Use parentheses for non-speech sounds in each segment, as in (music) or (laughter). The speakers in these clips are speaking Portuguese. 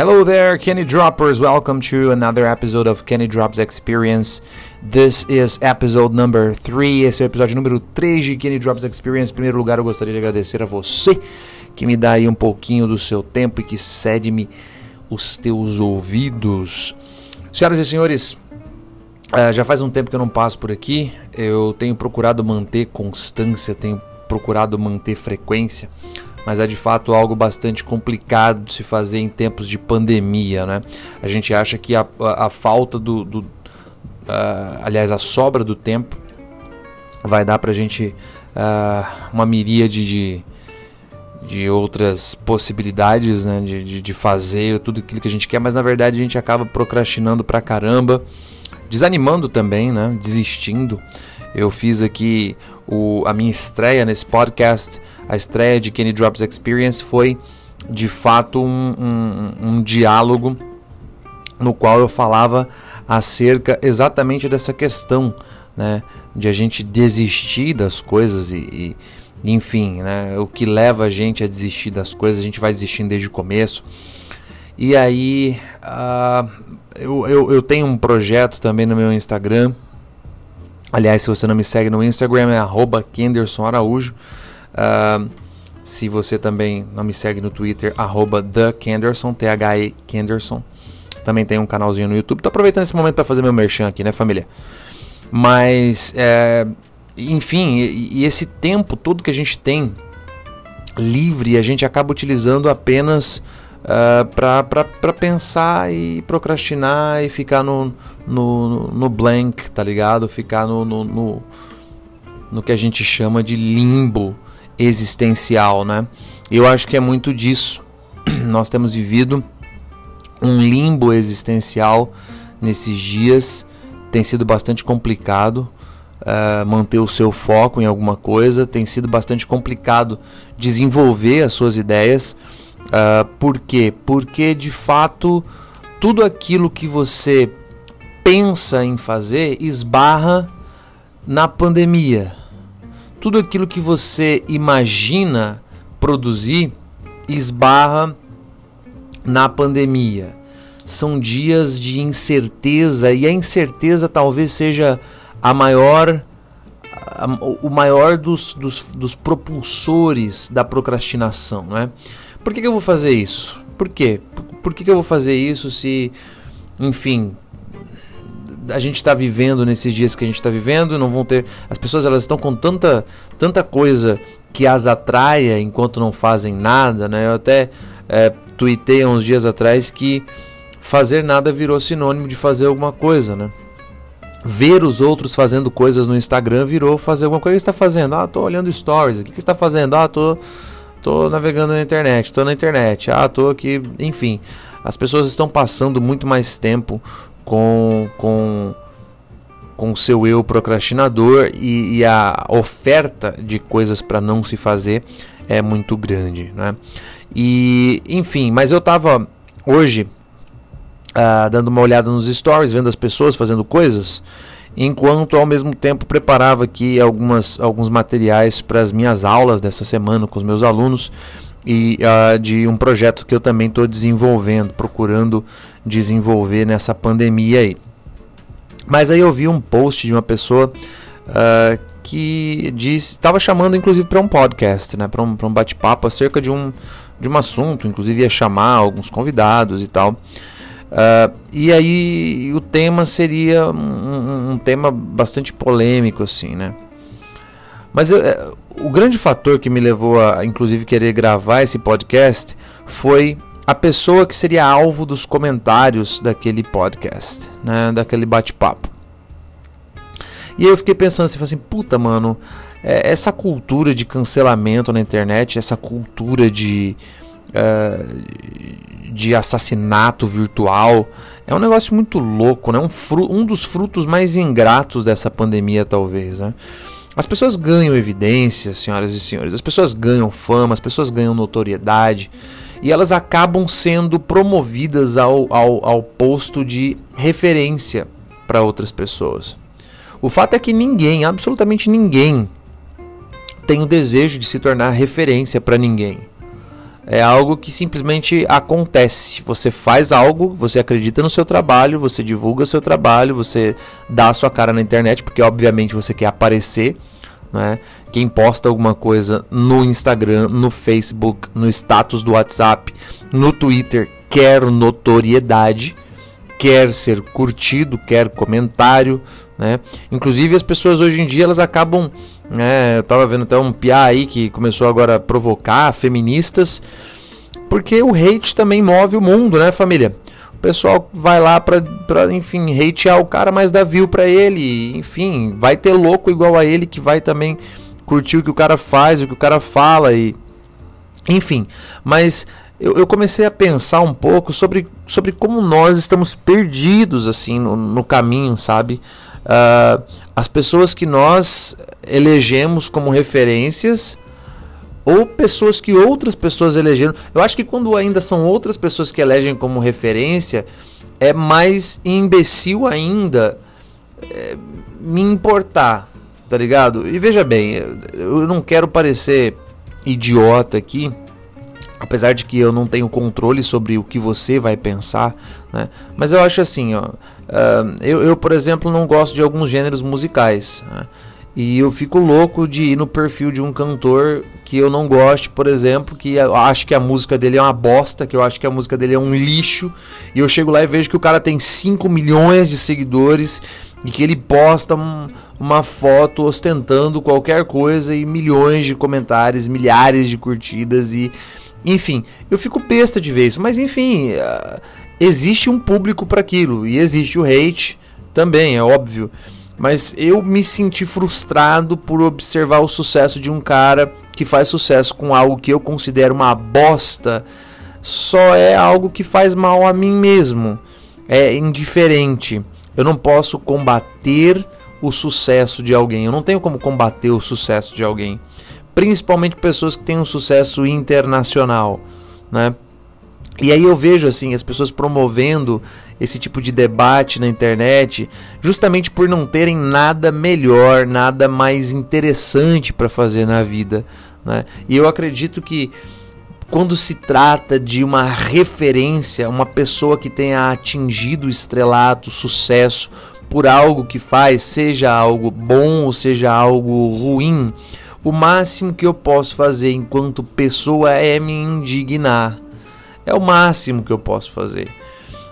Hello there, Kenny Droppers. Welcome to another episode of Kenny Drops Experience. This is episode number 3. Esse é o episódio número 3 de Kenny Drops Experience. Em primeiro lugar, eu gostaria de agradecer a você que me dá aí um pouquinho do seu tempo e que cede-me os teus ouvidos. Senhoras e senhores, uh, já faz um tempo que eu não passo por aqui. Eu tenho procurado manter constância, tenho procurado manter frequência mas é de fato algo bastante complicado de se fazer em tempos de pandemia, né? A gente acha que a, a, a falta do, do uh, aliás, a sobra do tempo vai dar pra gente uh, uma miríade de, de outras possibilidades, né? De, de, de fazer tudo aquilo que a gente quer, mas na verdade a gente acaba procrastinando pra caramba, desanimando também, né? Desistindo. Eu fiz aqui o, a minha estreia nesse podcast, a estreia de Kenny Drops Experience foi de fato um, um, um diálogo no qual eu falava acerca exatamente dessa questão, né, de a gente desistir das coisas e, e enfim, né, o que leva a gente a desistir das coisas, a gente vai desistindo desde o começo. E aí, uh, eu, eu, eu tenho um projeto também no meu Instagram Aliás, se você não me segue no Instagram, é arroba Kenderson Araújo. Uh, se você também não me segue no Twitter, arroba TheKenderson, T-H-E Kenderson. Também tem um canalzinho no YouTube. Tô aproveitando esse momento para fazer meu merchan aqui, né, família? Mas, é, enfim, e, e esse tempo todo que a gente tem livre, a gente acaba utilizando apenas uh, para pensar e procrastinar e ficar no, no, no blank, tá ligado? Ficar no, no, no, no que a gente chama de limbo existencial, né? Eu acho que é muito disso. (clears throat) Nós temos vivido um limbo existencial nesses dias. Tem sido bastante complicado uh, manter o seu foco em alguma coisa. Tem sido bastante complicado desenvolver as suas ideias. Uh, por quê? Porque de fato tudo aquilo que você pensa em fazer esbarra na pandemia. Tudo aquilo que você imagina produzir esbarra na pandemia. São dias de incerteza e a incerteza talvez seja a maior a, o maior dos, dos, dos propulsores da procrastinação, não é? Por que, que eu vou fazer isso? Por quê? Por que, que eu vou fazer isso se, enfim, a gente está vivendo nesses dias que a gente está vivendo, não vão ter. As pessoas elas estão com tanta, tanta coisa que as atraia enquanto não fazem nada, né? Eu até é, tuitei há uns dias atrás que fazer nada virou sinônimo de fazer alguma coisa, né? Ver os outros fazendo coisas no Instagram virou fazer alguma coisa. O que está fazendo? Ah, tô olhando stories. O que você está fazendo? Ah, tô tô navegando na internet, tô na internet, ah, tô aqui, enfim. As pessoas estão passando muito mais tempo com com com seu eu procrastinador e, e a oferta de coisas para não se fazer é muito grande, né? E enfim, mas eu tava hoje uh, dando uma olhada nos stories, vendo as pessoas fazendo coisas enquanto ao mesmo tempo preparava aqui algumas, alguns materiais para as minhas aulas dessa semana com os meus alunos e uh, de um projeto que eu também estou desenvolvendo, procurando desenvolver nessa pandemia aí. Mas aí eu vi um post de uma pessoa uh, que estava chamando inclusive para um podcast, né, para um, um bate-papo acerca de um, de um assunto, inclusive ia chamar alguns convidados e tal. Uh, e aí o tema seria um, um, tema bastante polêmico, assim, né? Mas uh, o grande fator que me levou a, inclusive, querer gravar esse podcast foi a pessoa que seria alvo dos comentários daquele podcast, né? Daquele bate-papo. E aí eu fiquei pensando assim, assim puta, mano, é, essa cultura de cancelamento na internet, essa cultura de uh, de assassinato virtual. É um negócio muito louco, né? Um, um dos frutos mais ingratos dessa pandemia, talvez. Né? As pessoas ganham evidência, senhoras e senhores. As pessoas ganham fama, as pessoas ganham notoriedade. E elas acabam sendo promovidas ao, ao, ao posto de referência para outras pessoas. O fato é que ninguém, absolutamente ninguém, tem o desejo de se tornar referência para ninguém. É algo que simplesmente acontece. Você faz algo, você acredita no seu trabalho, você divulga seu trabalho, você dá a sua cara na internet, porque obviamente você quer aparecer. Né? Quem posta alguma coisa no Instagram, no Facebook, no status do WhatsApp, no Twitter, quer notoriedade, quer ser curtido, quer comentário, né? Inclusive as pessoas hoje em dia elas acabam, né? Eu tava vendo até um piá aí que começou agora a provocar feministas, porque o hate também move o mundo, né, família? O pessoal vai lá pra, pra enfim, hatear o cara, mas dá view pra ele, enfim, vai ter louco igual a ele que vai também curtir o que o cara faz, o que o cara fala e enfim, mas eu, eu, comecei a pensar um pouco sobre, sobre como nós estamos perdidos assim no, no caminho, sabe? Uh, as pessoas que nós elegemos como referências ou pessoas que outras pessoas elegeram. Eu acho que quando ainda são outras pessoas que elegem como referência, é mais imbecil ainda é, me importar, tá ligado? E veja bem, eu não quero parecer idiota aqui, apesar de que eu não tenho controle sobre o que você vai pensar, né? Mas eu acho assim, ó, uh, eu, eu, por exemplo, não gosto de alguns gêneros musicais. Né? E eu fico louco de ir no perfil de um cantor que eu não gosto, por exemplo, que eu acho que a música dele é uma bosta, que eu acho que a música dele é um lixo, e eu chego lá e vejo que o cara tem 5 milhões de seguidores e que ele posta um, uma foto ostentando qualquer coisa e milhões de comentários, milhares de curtidas e enfim, eu fico besta de isso, mas enfim, uh, existe um público para aquilo e existe o hate também, é óbvio. Mas eu me senti frustrado por observar o sucesso de um cara que faz sucesso com algo que eu considero uma bosta, só é algo que faz mal a mim mesmo. É indiferente. Eu não posso combater o sucesso de alguém. Eu não tenho como combater o sucesso de alguém principalmente pessoas que têm um sucesso internacional, né? E aí eu vejo assim as pessoas promovendo esse tipo de debate na internet, justamente por não terem nada melhor, nada mais interessante para fazer na vida, né? E eu acredito que quando se trata de uma referência, uma pessoa que tenha atingido estrelato, sucesso por algo que faz, seja algo bom ou seja algo ruim, o máximo que eu posso fazer enquanto pessoa é me indignar. É o máximo que eu posso fazer.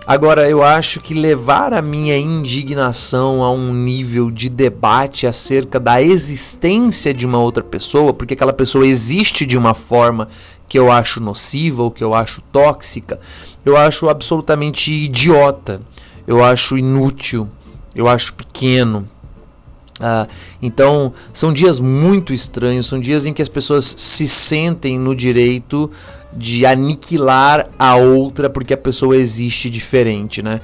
Agora, eu acho que levar a minha indignação a um nível de debate acerca da existência de uma outra pessoa, porque aquela pessoa existe de uma forma que eu acho nociva ou que eu acho tóxica, eu acho absolutamente idiota, eu acho inútil, eu acho pequeno. Ah, então, são dias muito estranhos, são dias em que as pessoas se sentem no direito de aniquilar a outra porque a pessoa existe diferente, né?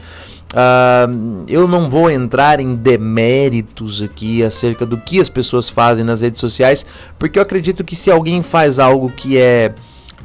Uh, eu não vou entrar em deméritos aqui acerca do que as pessoas fazem nas redes sociais, porque eu acredito que se alguém faz algo que é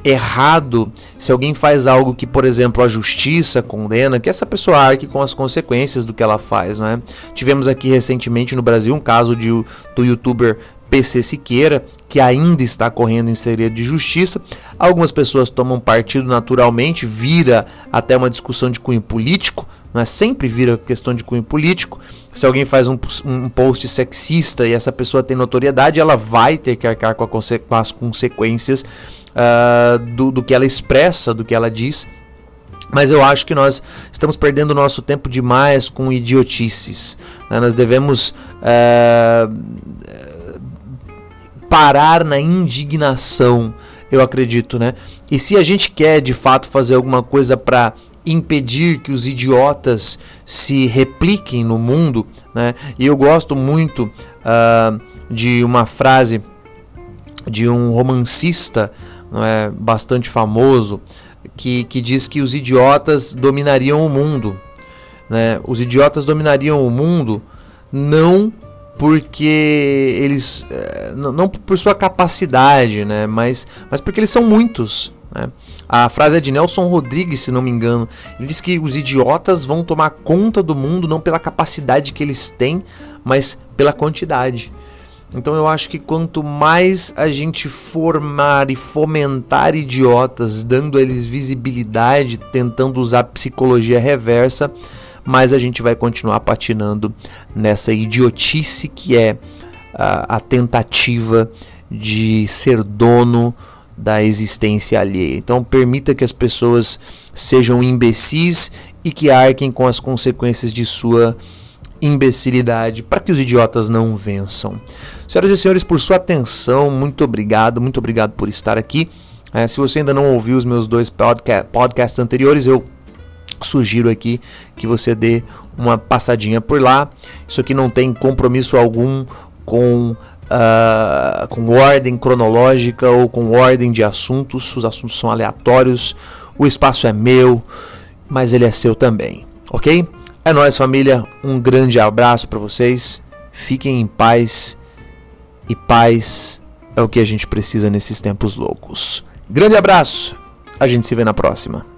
errado se alguém faz algo que, por exemplo, a justiça condena, que essa pessoa arque com as consequências do que ela faz, não é? Tivemos aqui recentemente no Brasil um caso de, do youtuber PC Siqueira, que ainda está correndo em segredo de justiça. Algumas pessoas tomam partido naturalmente, vira até uma discussão de cunho político, não é? sempre vira questão de cunho político. Se alguém faz um, um post sexista e essa pessoa tem notoriedade, ela vai ter que arcar com, conse com as consequências uh, do, do que ela expressa, do que ela diz. Mas eu acho que nós estamos perdendo nosso tempo demais com idiotices. Né? Nós devemos uh, parar na indignação, eu acredito, né? E se a gente quer de fato fazer alguma coisa para impedir que os idiotas se repliquem no mundo, né? E eu gosto muito uh, de uma frase de um romancista não é, bastante famoso, que, que diz que os idiotas dominariam o mundo. Né? Os idiotas dominariam o mundo não porque eles. Eh, não por sua capacidade, né? mas, mas porque eles são muitos. Né? A frase é de Nelson Rodrigues, se não me engano. Ele diz que os idiotas vão tomar conta do mundo não pela capacidade que eles têm, mas pela quantidade. Então eu acho que quanto mais a gente formar e fomentar idiotas, dando a eles visibilidade, tentando usar psicologia reversa, mais a gente vai continuar patinando nessa idiotice que é a, a tentativa de ser dono da existência alheia. Então permita que as pessoas sejam imbecis e que arquem com as consequências de sua imbecilidade para que os idiotas não vençam. Senhoras e senhores, por sua atenção, muito obrigado, muito obrigado por estar aqui. É, se você ainda não ouviu os meus dois podca podcasts anteriores, eu sugiro aqui que você dê uma passadinha por lá. Isso aqui não tem compromisso algum com Uh, com ordem cronológica ou com ordem de assuntos. Os assuntos são aleatórios. O espaço é meu, mas ele é seu também, ok? É nóis, família. Um grande abraço para vocês. Fiquem em paz. E paz é o que a gente precisa nesses tempos loucos. Grande abraço. A gente se vê na próxima.